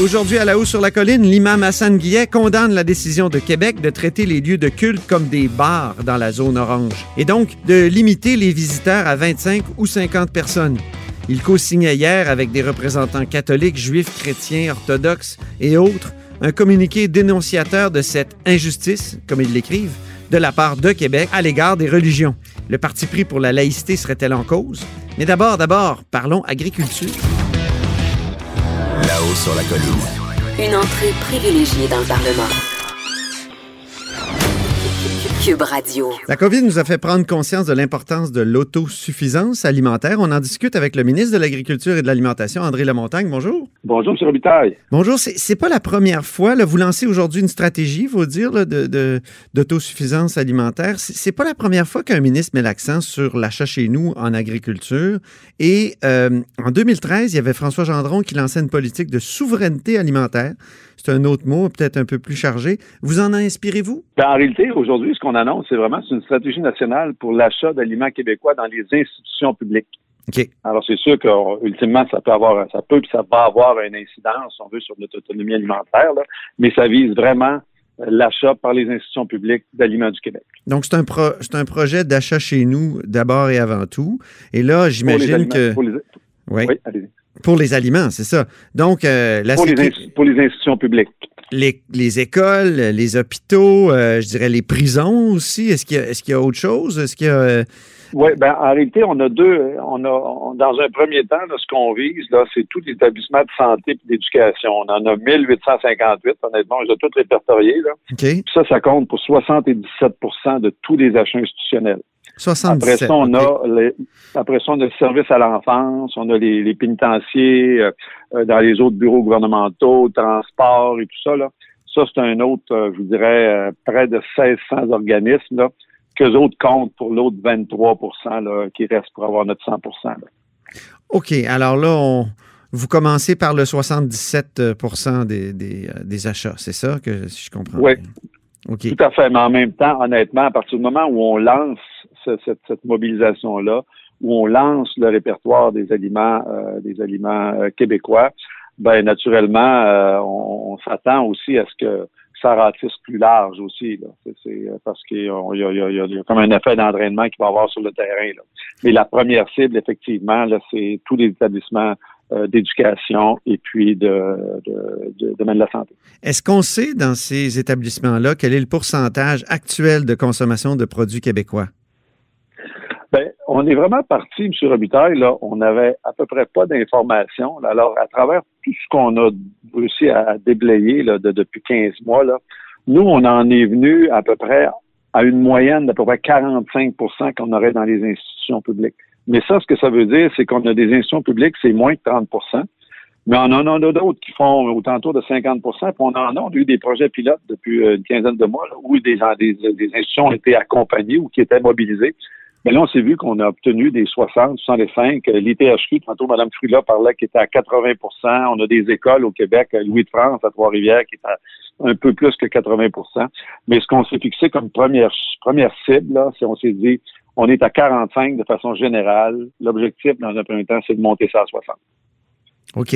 Aujourd'hui, à la haut sur la colline, l'imam Hassan Guillet condamne la décision de Québec de traiter les lieux de culte comme des bars dans la zone orange et donc de limiter les visiteurs à 25 ou 50 personnes. Il co-signait hier avec des représentants catholiques, juifs, chrétiens, orthodoxes et autres un communiqué dénonciateur de cette injustice, comme ils l'écrivent, de la part de Québec à l'égard des religions. Le parti pris pour la laïcité serait-elle en cause? Mais d'abord, d'abord, parlons agriculture. Là-haut sur la colline. Une entrée privilégiée dans le Parlement. Cube Radio. La COVID nous a fait prendre conscience de l'importance de l'autosuffisance alimentaire. On en discute avec le ministre de l'Agriculture et de l'Alimentation, André Lamontagne. Bonjour. Bonjour, M. Robitaille. Bonjour. C'est pas la première fois. Là, vous lancez aujourd'hui une stratégie, il faut dire, là, de- de- d'autosuffisance alimentaire. C'est c'est pas la première fois qu'un ministre met l'accent sur l'achat chez nous en agriculture. Et euh, en 2013, il y avait François Gendron qui lançait une politique de souveraineté alimentaire. C'est un autre mot, peut-être un peu plus chargé. Vous en inspirez-vous? Ben, en réalité, aujourd'hui, ce qu'on annonce, c'est vraiment une stratégie nationale pour l'achat d'aliments québécois dans les institutions publiques. OK. Alors, c'est sûr qu'ultimement, ça peut avoir, ça peut, ça va avoir une incidence, si on veut, sur notre autonomie alimentaire, là, mais ça vise vraiment euh, l'achat par les institutions publiques d'aliments du Québec. Donc, c'est un, pro- c'est un projet d'achat chez nous d'abord et avant tout. Et là, j'imagine que. Pour les, Oui, oui, allez-y. Pour les aliments, c'est ça. Donc, euh, la Pour les, pour les institutions publiques. les, les écoles, les hôpitaux, euh, je dirais les prisons aussi. Est-ce qu'il y, qu'il y a autre chose? Est-ce qu'il y a. euh, Oui, ben en réalité, on a deux. On a on- dans un premier temps, là, ce qu'on vise, là, c'est tous les établissements de santé et d'éducation. On en a 1858, honnêtement, je les ai tous répertoriés. Là. OK. Puis ça, ça compte pour 77% de tous les achats institutionnels. Après 77. ça, on a les, après ça, on a le service à l'enfance, on a les, les pénitenciers euh, euh, dans les autres bureaux gouvernementaux, transport et tout ça. Là. Ça, c'est un autre, euh, je vous dirais, euh, près de 1600 organismes là, qu'eux autres comptent pour l'autre 23 là, qui reste pour avoir notre 100 là. OK. Alors là, on- vous commencez par le 77 des, des, des achats. C'est ça que si je comprends Oui. bien? Tout à fait. Mais en même temps, honnêtement, à partir du moment où on lance ce- cette, mobilisation-là, où on lance le répertoire des aliments, euh, des aliments euh, québécois, ben naturellement, euh, on, s'attend aussi à ce que ça ratisse plus large aussi. C'est, parce qu'il y a, comme un effet d'entraînement qu'il va avoir sur le terrain. Mais la première cible, effectivement, c'est tous les établissements d'éducation et puis de domaine de la santé. Est-ce qu'on sait dans ces établissements-là quel est le pourcentage actuel de consommation de produits québécois? On est vraiment parti, M. Robitaille, on n'avait à peu près pas d'informations. Alors, à travers tout ce qu'on a réussi à déblayer de- depuis 15 mois, nous, on en est venu à peu près à une moyenne d'à peu près 45% qu'on aurait dans les institutions publiques. Mais ça, ce que ça veut dire, c'est qu'on a des institutions publiques, c'est moins que 30% mais on en a d'autres qui font autour de 50% puis on en a, on a eu des projets pilotes depuis euh, une quinzaine de mois où des, des, des institutions ont été accompagnées ou qui étaient mobilisées. Mais là, on s'est vu qu'on a obtenu des 60, 65. euh, L'ITHQ, tantôt, Mme Frula parlait qui était à 80% On a des écoles au Québec, à Louis-de-France, à Trois-Rivières, qui est à un peu plus que 80% Mais ce qu'on s'est fixé comme première, première cible, là, c'est on s'est dit, on est à 45 de façon générale. L'objectif, dans un premier temps, c'est de monter ça à 60. OK.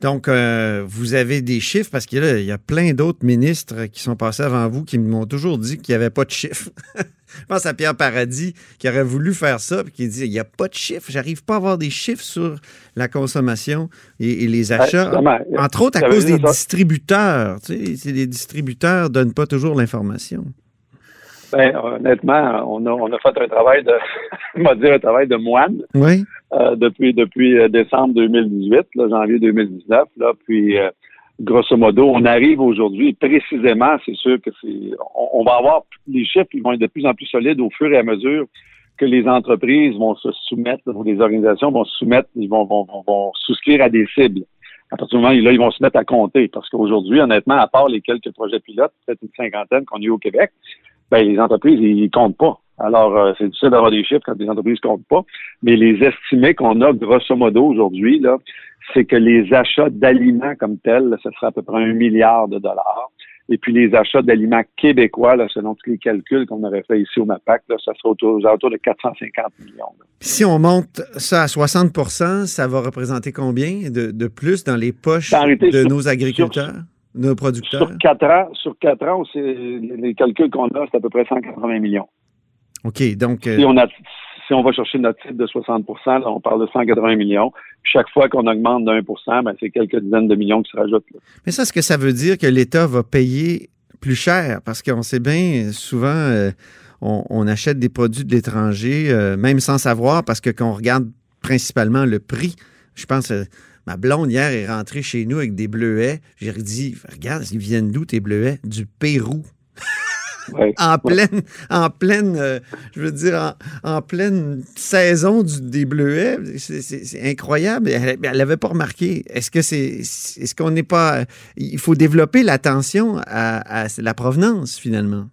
Donc, euh, vous avez des chiffres parce qu'il y a, il y a plein d'autres ministres qui sont passés avant vous qui m'ont toujours dit qu'il n'y avait pas de chiffres. Je pense à Pierre Paradis qui aurait voulu faire ça puis qui dit il n'y a pas de chiffres, j'arrive pas à avoir des chiffres sur la consommation et, et les achats. Entre autres à cause des ça. distributeurs. Tu sais, les distributeurs ne donnent pas toujours l'information. Ben, honnêtement, on a, on a fait un travail de, on va dire un travail de moine Oui. euh, depuis depuis euh, décembre 2018, là, janvier 2019. Là, puis, euh, grosso modo, on arrive aujourd'hui précisément. C'est sûr que c'est, on, on va avoir les chiffres, ils vont être de plus en plus solides au fur et à mesure que les entreprises vont se soumettre, ou les organisations vont se soumettre, ils vont, vont, vont, vont souscrire à des cibles. À partir du moment où là, ils vont se mettre à compter. Parce qu'aujourd'hui, honnêtement, à part les quelques projets pilotes, peut-être une cinquantaine qu'on a eu au Québec, ben, les entreprises, ils comptent pas. Alors, euh, c'est difficile d'avoir des chiffres quand les entreprises comptent pas. Mais les estimés qu'on a, grosso modo, aujourd'hui, là, c'est que les achats d'aliments comme tels, là, ce sera à peu près un milliard de dollars. Et puis les achats d'aliments québécois, là, selon tous les calculs qu'on aurait fait ici au MAPAC, là, ça sera autour, aux alentours de 450 millions. là. Si on monte ça à 60% ça va représenter combien de, de plus dans les poches En réalité, de sur- nos agriculteurs, nos producteurs? Sur quatre ans, sur quatre ans, les calculs qu'on a, c'est à peu près 180 millions. OK, donc, euh, Si on a si on va chercher notre titre de 60 là, on parle de 180 millions. Chaque fois qu'on augmente d'un pour cent, ben, c'est quelques dizaines de millions qui se rajoutent. là. mais ça, est-ce que ça veut dire que l'État va payer plus cher? Parce qu'on sait bien, souvent, euh, on, on achète des produits de l'étranger, euh, même sans savoir, parce que quand on regarde principalement le prix, je pense, ma blonde hier est rentrée chez nous avec des bleuets. J'ai dit, regarde, ils viennent d'où tes bleuets? Du Pérou. Ouais. en pleine, en pleine, euh, je veux dire, en, en pleine saison du, des bleuets. C'est- incroyable. Elle n'avait pas remarqué. Est-ce que c'est, est-ce qu'on n'est pas, il faut développer l'attention à, à la provenance finalement?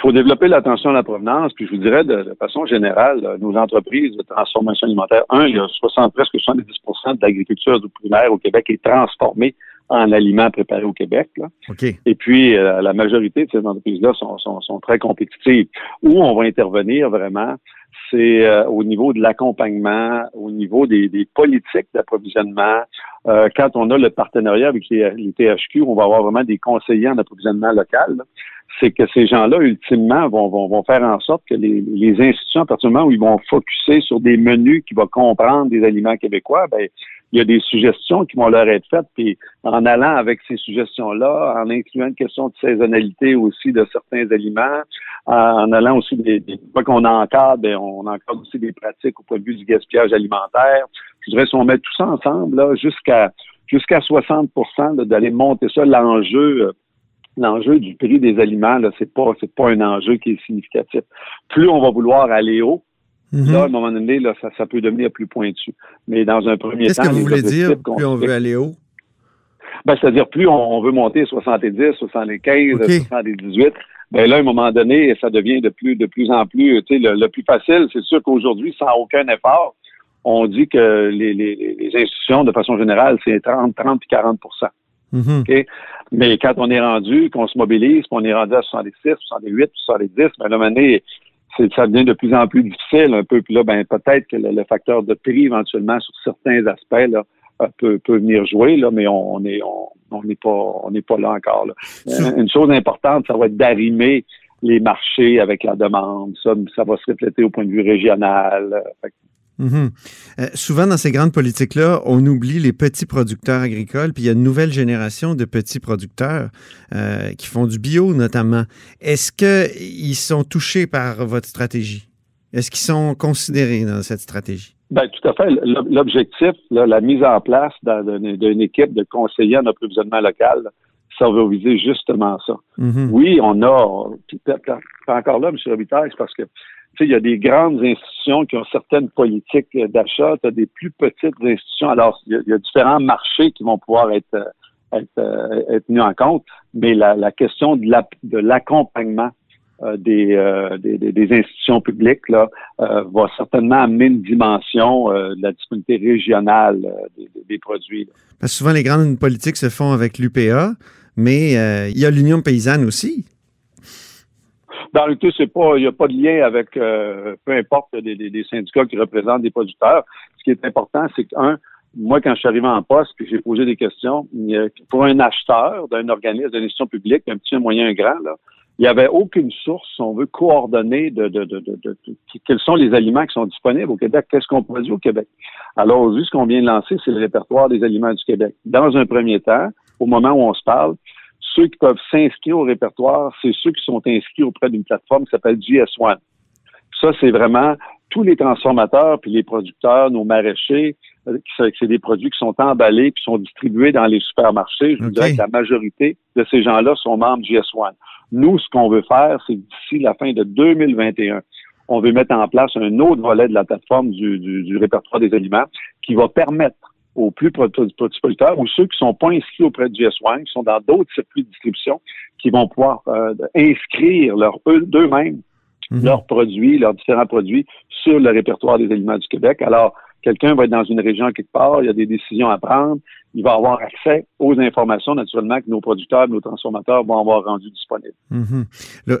Il faut développer l'attention à la provenance, puis je vous dirais de, de façon générale, nos entreprises de transformation alimentaire, un, il y a 60, presque 70% de l'agriculture primaire au Québec est transformée en aliments préparés au Québec. Là. Ok. Et puis, euh, la majorité de ces entreprises-là sont, sont, sont très compétitives. Où on va intervenir vraiment, c'est euh, au niveau de l'accompagnement, au niveau des, des politiques d'approvisionnement. Euh, quand on a le partenariat avec les, les THQ, on va avoir vraiment des conseillers en approvisionnement local. là. C'est que ces gens-là, ultimement, vont, vont, vont faire en sorte que les, les institutions, à partir du moment où ils vont focuser sur des menus qui vont comprendre des aliments québécois, ben, il y a des suggestions qui vont leur être faites, puis en allant avec ces suggestions-là, en incluant une question de saisonnalité aussi de certains aliments, en, allant aussi des, des fois qu'on encadre, ben, on encadre aussi des pratiques au point de vue du gaspillage alimentaire. Je dirais si on met tout ça ensemble, là, jusqu'à jusqu'à 60 là, d'aller monter ça, l'enjeu l'enjeu du prix des aliments, là, c'est pas c'est pas un enjeu qui est significatif. Plus on va vouloir aller haut, Mhm. là, à un moment donné, là, ça, ça peut devenir plus pointu. Mais dans un premier Qu'est-ce temps, que vous voulez dire qu'on plus on veut aller haut? ben, c'est-à-dire, plus on, on veut monter 70, 75, OK. 78, ben là, à un moment donné, ça devient de plus, de plus en plus, tu sais, le, le plus facile. C'est sûr qu'aujourd'hui, sans aucun effort, on dit que les, les, les institutions, de façon générale, c'est 30, 30 puis 40 Mhm. Mais quand on est rendu, qu'on se mobilise, qu'on est rendu à 76, 68, 70, ben, à un moment donné, ça devient de plus en plus difficile un peu. Puis là, ben, peut-être que le, le facteur de prix, éventuellement, sur certains aspects, là, euh, peut, peut venir jouer, là, mais on on est on on n'est pas on n'est pas là encore. Là. Euh, Une chose importante, ça va être d'arrimer les marchés avec la demande. Ça, ça va se refléter au point de vue régional. Euh, fait Mhm. Euh, souvent, dans ces grandes politiques-là, on oublie les petits producteurs agricoles, puis il y a une nouvelle génération de petits producteurs euh, qui font du bio, notamment. Est-ce qu'ils sont touchés par votre stratégie? Est-ce qu'ils sont considérés dans cette stratégie? Ben, tout à fait. L'objectif, la mise en place d'un- d'une équipe de conseillers en approvisionnement local, ça va viser justement ça. Mhm. Oui, on a, encore là, M. Robitaille, c'est parce que, tu sais, il y a des grandes institutions qui ont certaines politiques d'achat, tu as des plus petites institutions. Alors, il y, a, différents marchés qui vont pouvoir être, euh, être, euh, être tenus en compte, mais la, la question de la- de l'accompagnement euh, des, euh, des, des- institutions publiques là, euh, va certainement amener une dimension de la disponibilité régionale des, des- produits. Parce que souvent, les grandes politiques se font avec l'UPA, mais il y a l'Union paysanne aussi. Dans le tout, il n'y a pas de lien avec euh, peu importe des, syndicats qui représentent des producteurs. Ce qui est important, c'est qu'un, moi, quand je suis arrivé en poste, puis j'ai posé des questions, pour un acheteur d'un organisme, d'une institution publique, un petit, un moyen, un grand, il n'y avait aucune source, on veut, coordonnée de- de- quels sont les aliments qui sont disponibles au Québec, qu'est-ce qu'on produit au Québec. Alors, aujourd'hui, ce qu'on vient de lancer, c'est le répertoire des aliments du Québec. Dans un premier temps, au moment où on se parle, ceux qui peuvent s'inscrire au répertoire, c'est ceux qui sont inscrits auprès d'une plateforme qui s'appelle GS1. Ça, c'est vraiment tous les transformateurs puis les producteurs, nos maraîchers, euh, c'est des produits qui sont emballés qui sont distribués dans les supermarchés. Je vous dirais que la majorité de ces gens-là sont membres GS1. Nous, ce qu'on veut faire, c'est d'ici la fin de 2021, on veut mettre en place un autre volet de la plateforme du, du, répertoire des aliments qui va permettre aux plus producteurs ou ceux qui sont pas inscrits auprès du GS1, qui sont dans d'autres circuits de distribution, qui vont pouvoir euh, inscrire leur d'eux-mêmes mhm. leurs produits, leurs différents produits sur le répertoire des aliments du Québec. Alors, quelqu'un va être dans une région quelque part, il y a des décisions à prendre, il va avoir accès aux informations, naturellement, que nos producteurs, nos transformateurs vont avoir rendues disponibles. Mhm.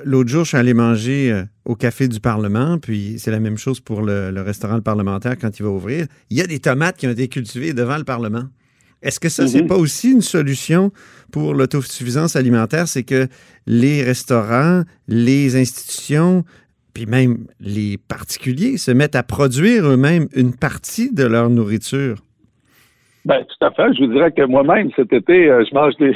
L'autre jour, je suis allé manger euh, au Café du Parlement, puis c'est la même chose pour le, restaurant parlementaire quand il va ouvrir. Il y a des tomates qui ont été cultivées devant le Parlement. Est-ce que ça, c'est mhm. pas aussi une solution pour l'autosuffisance alimentaire? C'est que les restaurants, les institutions, puis même les particuliers se mettent à produire eux-mêmes une partie de leur nourriture. Ben, tout à fait. Je vous dirais que moi-même, cet été, euh, je mange des,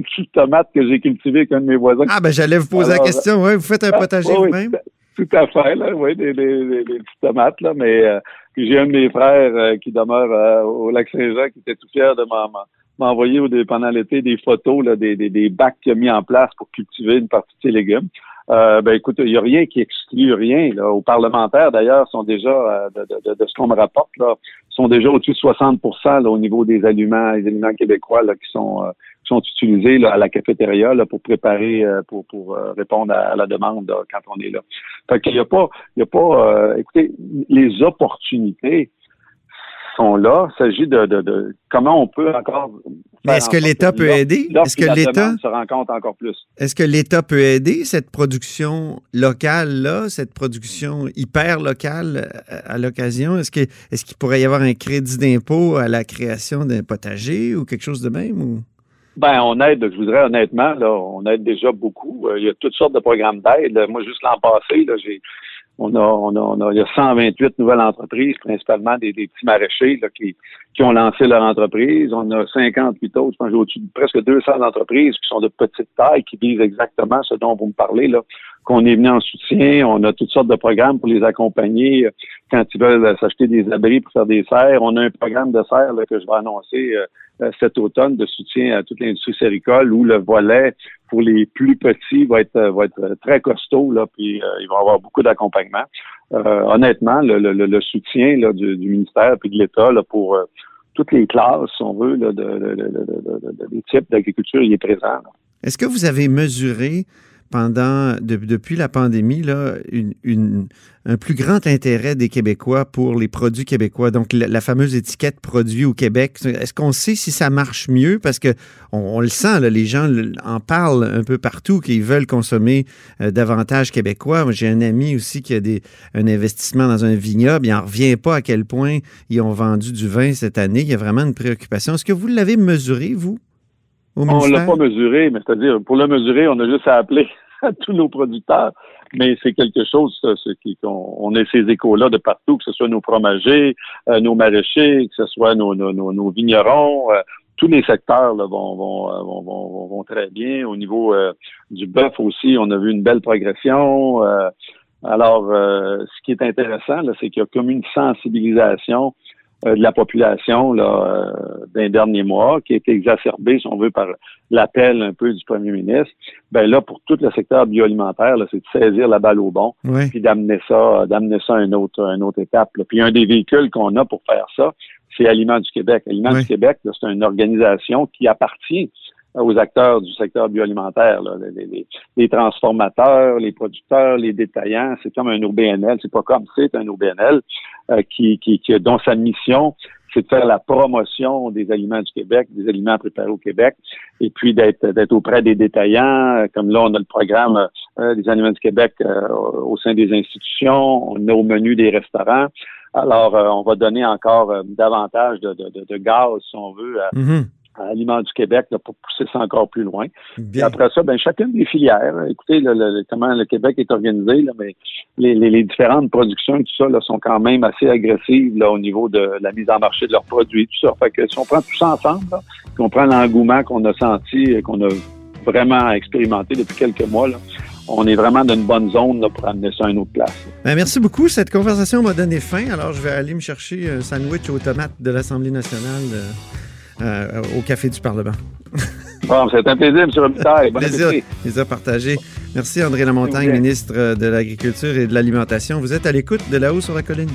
petites tomates que j'ai cultivées avec un de mes voisins. Ah, ben, j'allais vous poser la question. Ouais, vous faites un ah, potager vous-même? tout à fait, là, oui, des, petites tomates, là, mais euh, j'ai un de mes frères euh, qui demeure au lac Saint-Jean qui était tout fier de m'envoyer pendant l'été des photos là, des, des, bacs qu'il a mis en place pour cultiver une partie de ses légumes. Euh, ben écoute, il n'y a rien qui exclut rien. Là. Aux parlementaires, d'ailleurs, sont déjà, euh, de, de, ce qu'on me rapporte, là, sont déjà au-dessus de 60 là, au niveau des aliments, les aliments québécois là, qui sont euh, sont utilisés là, à la cafétéria là, pour préparer, pour, pour répondre à, la demande quand on est là. Fait qu'il n'y a pas, il y a pas, écoutez, les opportunités sont là. Il s'agit de, de, comment on peut encore. Mais est-ce que l'État peut aider? Est-ce que l'État se rencontre encore plus? Est-ce que l'État peut aider cette production locale-là, cette production hyper locale euh, à, l'occasion? Est-ce qu'il pourrait y avoir un crédit d'impôt à la création d'un potager ou quelque chose de même? Ou? Ben, on aide, je voudrais honnêtement, là, on aide déjà beaucoup. Euh, il y a toutes sortes de programmes d'aide. Moi, juste l'an passé, là, j'ai on a, on a, on a, il y a 128 nouvelles entreprises, principalement des, petits maraîchers qui, qui ont lancé leur entreprise. On a 58 autres, je pense au-dessus de presque 200 entreprises qui sont de petite taille, qui visent exactement ce dont vous me parlez, là, qu'on est venu en soutien. On a toutes sortes de programmes pour les accompagner quand ils veulent s'acheter des abris pour faire des serres. On a un programme de serres que je vais annoncer euh, euh, cet automne de soutien à toute l'industrie séricole où le volet pour les plus petits va être, va très costaud, là, puis euh, ils vont avoir beaucoup d'accompagnement. Euh, honnêtement, le, soutien du, ministère et de l'État pour toutes les classes, si on veut, là, de, de, des types d'agriculture, il est présent. Est-ce que vous avez mesuré pendant, depuis la pandémie, un plus grand intérêt des Québécois pour les produits québécois. Donc, la, fameuse étiquette produit au Québec. Est-ce qu'on sait si ça marche mieux? Parce que on, le sent, les gens en parlent un peu partout, qu'ils veulent consommer euh, davantage québécois. J'ai un ami aussi qui a un investissement dans un vignoble. Il n'en revient pas à quel point ils ont vendu du vin cette année. Il y a vraiment une préoccupation. Est-ce que vous l'avez mesuré, vous? On ne l'a pas mesuré, mais c'est-à-dire, pour le mesurer, on a juste à appeler à tous nos producteurs. Mais c'est quelque chose, ça, qui, on, on a ces échos-là de partout, que ce soit nos fromagers, euh, nos maraîchers, que ce soit nos, nos, nos, vignerons. Euh, tous les secteurs là, vont, vont, euh, vont, vont, vont, très bien. Au niveau du bœuf aussi, on a vu une belle progression. alors, ce qui est intéressant, c'est qu'il y a comme une sensibilisation de la population là, euh, d'un dernier mois, qui a été exacerbé, si on veut, par l'appel un peu du premier ministre. Ben là, pour tout le secteur bioalimentaire, c'est de saisir la balle au bon, puis d'amener ça, d'amener ça à une autre, une autre étape. Puis un des véhicules qu'on a pour faire ça, c'est Aliments du Québec. Aliments du Québec, c'est une organisation qui appartient aux acteurs du secteur bioalimentaire, les, transformateurs, les producteurs, les détaillants. C'est comme un OBNL, c'est pas comme c'est un OBNL euh, qui, qui, qui, dont sa mission c'est de faire la promotion des aliments du Québec, des aliments préparés au Québec, et puis d'être d'être auprès des détaillants. Euh, comme là, on a le programme euh, des aliments du Québec au sein des institutions, on a au menu des restaurants. Alors, on va donner encore davantage de, de, de, gaz, si on veut, mm-hmm à Aliments du Québec pour pousser ça encore plus loin. Et après ça, ben chacune des filières, écoutez le, comment le Québec est organisé, là, mais les, les, différentes productions, tout ça, là, sont quand même assez agressives là, au niveau de la mise en marché de leurs produits, tout ça. Fait que si on prend tout ça ensemble, là, on prend l'engouement qu'on a senti, qu'on a vraiment expérimenté depuis quelques mois. Là. On est vraiment dans une bonne zone là, pour amener ça à une autre place. Ben, merci beaucoup. Cette conversation m'a donné faim. Alors, je vais aller me chercher un sandwich aux tomates de l'Assemblée nationale euh, euh, au Café du Parlement. Bon, c'est un plaisir, M. Robitaille. Bon plaisir, plaisir partagé. Merci, André Lamontagne, ministre de l'Agriculture et de l'Alimentation. Vous êtes à l'écoute de là-haut sur la colline.